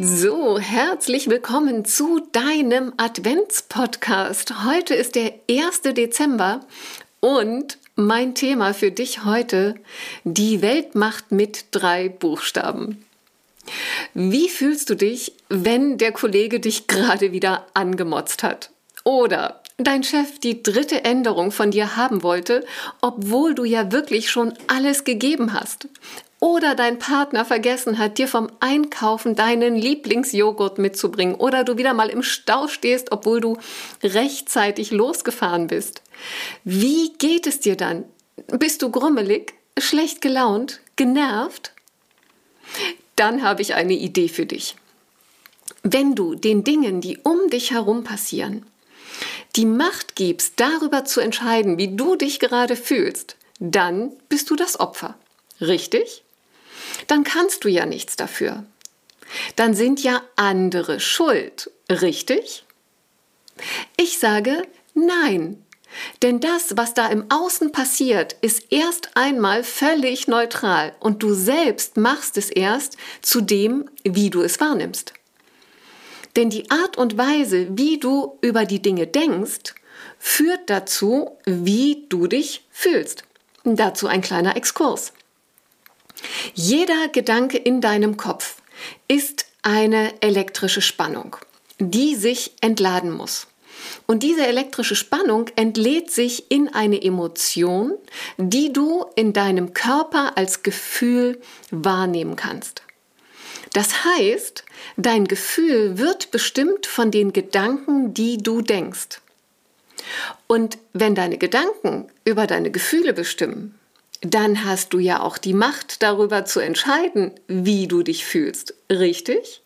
So, herzlich willkommen zu deinem Adventspodcast. Heute ist der 1. Dezember und mein Thema für dich heute, die Weltmacht mit drei Buchstaben. Wie fühlst du dich, wenn der Kollege dich gerade wieder angemotzt hat? Oder dein Chef die dritte Änderung von dir haben wollte, obwohl du ja wirklich schon alles gegeben hast? Oder dein Partner vergessen hat, dir vom Einkaufen deinen Lieblingsjoghurt mitzubringen. Oder du wieder mal im Stau stehst, obwohl du rechtzeitig losgefahren bist. Wie geht es dir dann? Bist du grummelig, schlecht gelaunt, genervt? Dann habe ich eine Idee für dich. Wenn du den Dingen, die um dich herum passieren, die Macht gibst, darüber zu entscheiden, wie du dich gerade fühlst, dann bist du das Opfer. Richtig? Dann kannst du ja nichts dafür. Dann sind ja andere schuld, richtig? Ich sage nein. Denn das, was da im Außen passiert, ist erst einmal völlig neutral und du selbst machst es erst zu dem, wie du es wahrnimmst. Denn die Art und Weise, wie du über die Dinge denkst, führt dazu, wie du dich fühlst. Dazu ein kleiner Exkurs. Jeder Gedanke in deinem Kopf ist eine elektrische Spannung, die sich entladen muss. Und diese elektrische Spannung entlädt sich in eine Emotion, die du in deinem Körper als Gefühl wahrnehmen kannst. Das heißt, dein Gefühl wird bestimmt von den Gedanken, die du denkst. Und wenn deine Gedanken über deine Gefühle bestimmen, dann hast du ja auch die Macht darüber zu entscheiden, wie du dich fühlst. Richtig?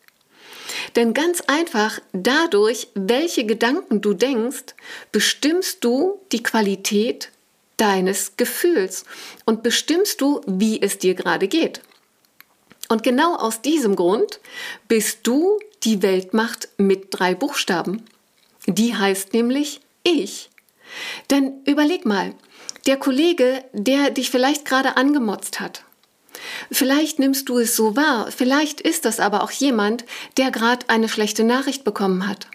Denn ganz einfach dadurch, welche Gedanken du denkst, bestimmst du die Qualität deines Gefühls und bestimmst du, wie es dir gerade geht. Und genau aus diesem Grund bist du die Weltmacht mit drei Buchstaben. Die heißt nämlich ich. Denn überleg mal, der Kollege, der dich vielleicht gerade angemotzt hat. Vielleicht nimmst du es so wahr, vielleicht ist das aber auch jemand, der gerade eine schlechte Nachricht bekommen hat.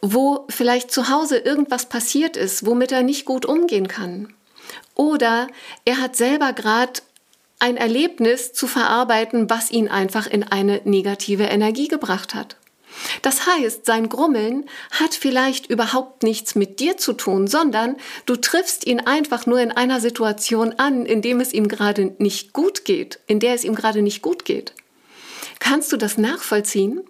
Wo vielleicht zu Hause irgendwas passiert ist, womit er nicht gut umgehen kann. Oder er hat selber gerade ein Erlebnis zu verarbeiten, was ihn einfach in eine negative Energie gebracht hat. Das heißt, sein Grummeln hat vielleicht überhaupt nichts mit dir zu tun, sondern du triffst ihn einfach nur in einer Situation an, in dem es ihm gerade nicht gut geht, in der es ihm gerade nicht gut geht. Kannst du das nachvollziehen?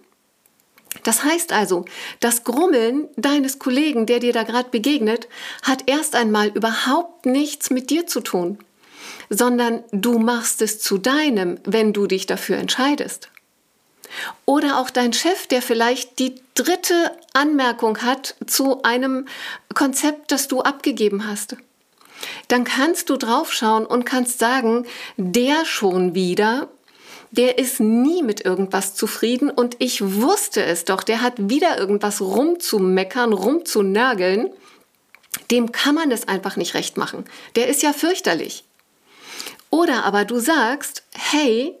Das heißt also, das Grummeln deines Kollegen, der dir da gerade begegnet, hat erst einmal überhaupt nichts mit dir zu tun, sondern du machst es zu deinem, wenn du dich dafür entscheidest. Oder auch dein Chef, der vielleicht die dritte Anmerkung hat zu einem Konzept, das du abgegeben hast. Dann kannst du draufschauen und kannst sagen, der schon wieder, der ist nie mit irgendwas zufrieden und ich wusste es doch, der hat wieder irgendwas rumzumeckern, rumzunörgeln. Dem kann man es einfach nicht recht machen. Der ist ja fürchterlich. Oder aber du sagst, hey,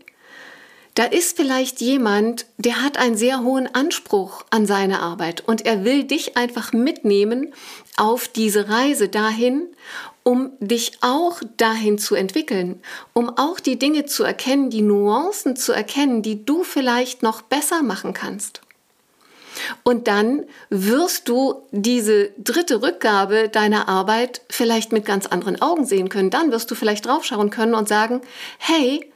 da ist vielleicht jemand, der hat einen sehr hohen Anspruch an seine Arbeit und er will dich einfach mitnehmen auf diese Reise dahin, um dich auch dahin zu entwickeln, um auch die Dinge zu erkennen, die Nuancen zu erkennen, die du vielleicht noch besser machen kannst. Und dann wirst du diese dritte Rückgabe deiner Arbeit vielleicht mit ganz anderen Augen sehen können. Dann wirst du vielleicht draufschauen können und sagen, hey,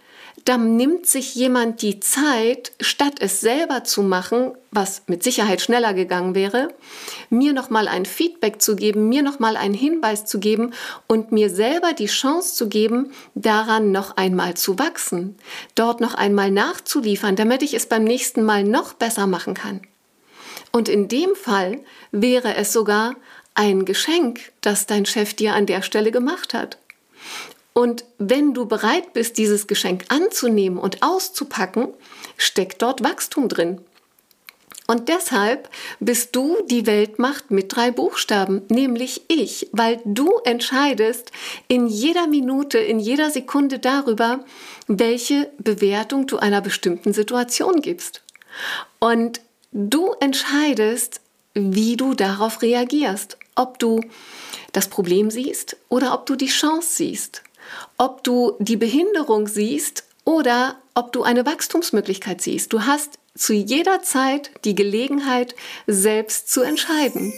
dann nimmt sich jemand die Zeit, statt es selber zu machen, was mit Sicherheit schneller gegangen wäre, mir nochmal ein Feedback zu geben, mir nochmal einen Hinweis zu geben und mir selber die Chance zu geben, daran noch einmal zu wachsen, dort noch einmal nachzuliefern, damit ich es beim nächsten Mal noch besser machen kann. Und in dem Fall wäre es sogar ein Geschenk, das dein Chef dir an der Stelle gemacht hat. Und wenn du bereit bist, dieses Geschenk anzunehmen und auszupacken, steckt dort Wachstum drin. Und deshalb bist du die Weltmacht mit drei Buchstaben, nämlich ich, weil du entscheidest in jeder Minute, in jeder Sekunde darüber, welche Bewertung du einer bestimmten Situation gibst. Und du entscheidest, wie du darauf reagierst, ob du das Problem siehst oder ob du die Chance siehst, ob du die Behinderung siehst oder ob du eine Wachstumsmöglichkeit siehst. Du hast zu jeder Zeit die Gelegenheit, selbst zu entscheiden.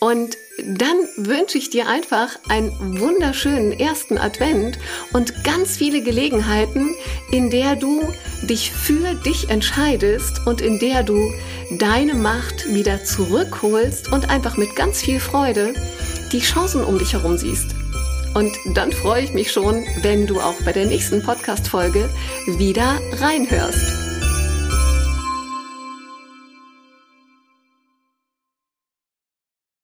Und dann wünsche ich dir einfach einen wunderschönen ersten Advent und ganz viele Gelegenheiten, in der du dich für dich entscheidest und in der du deine Macht wieder zurückholst und einfach mit ganz viel Freude die Chancen um dich herum siehst. Und dann freue ich mich schon, wenn du auch bei der nächsten Podcast-Folge wieder reinhörst.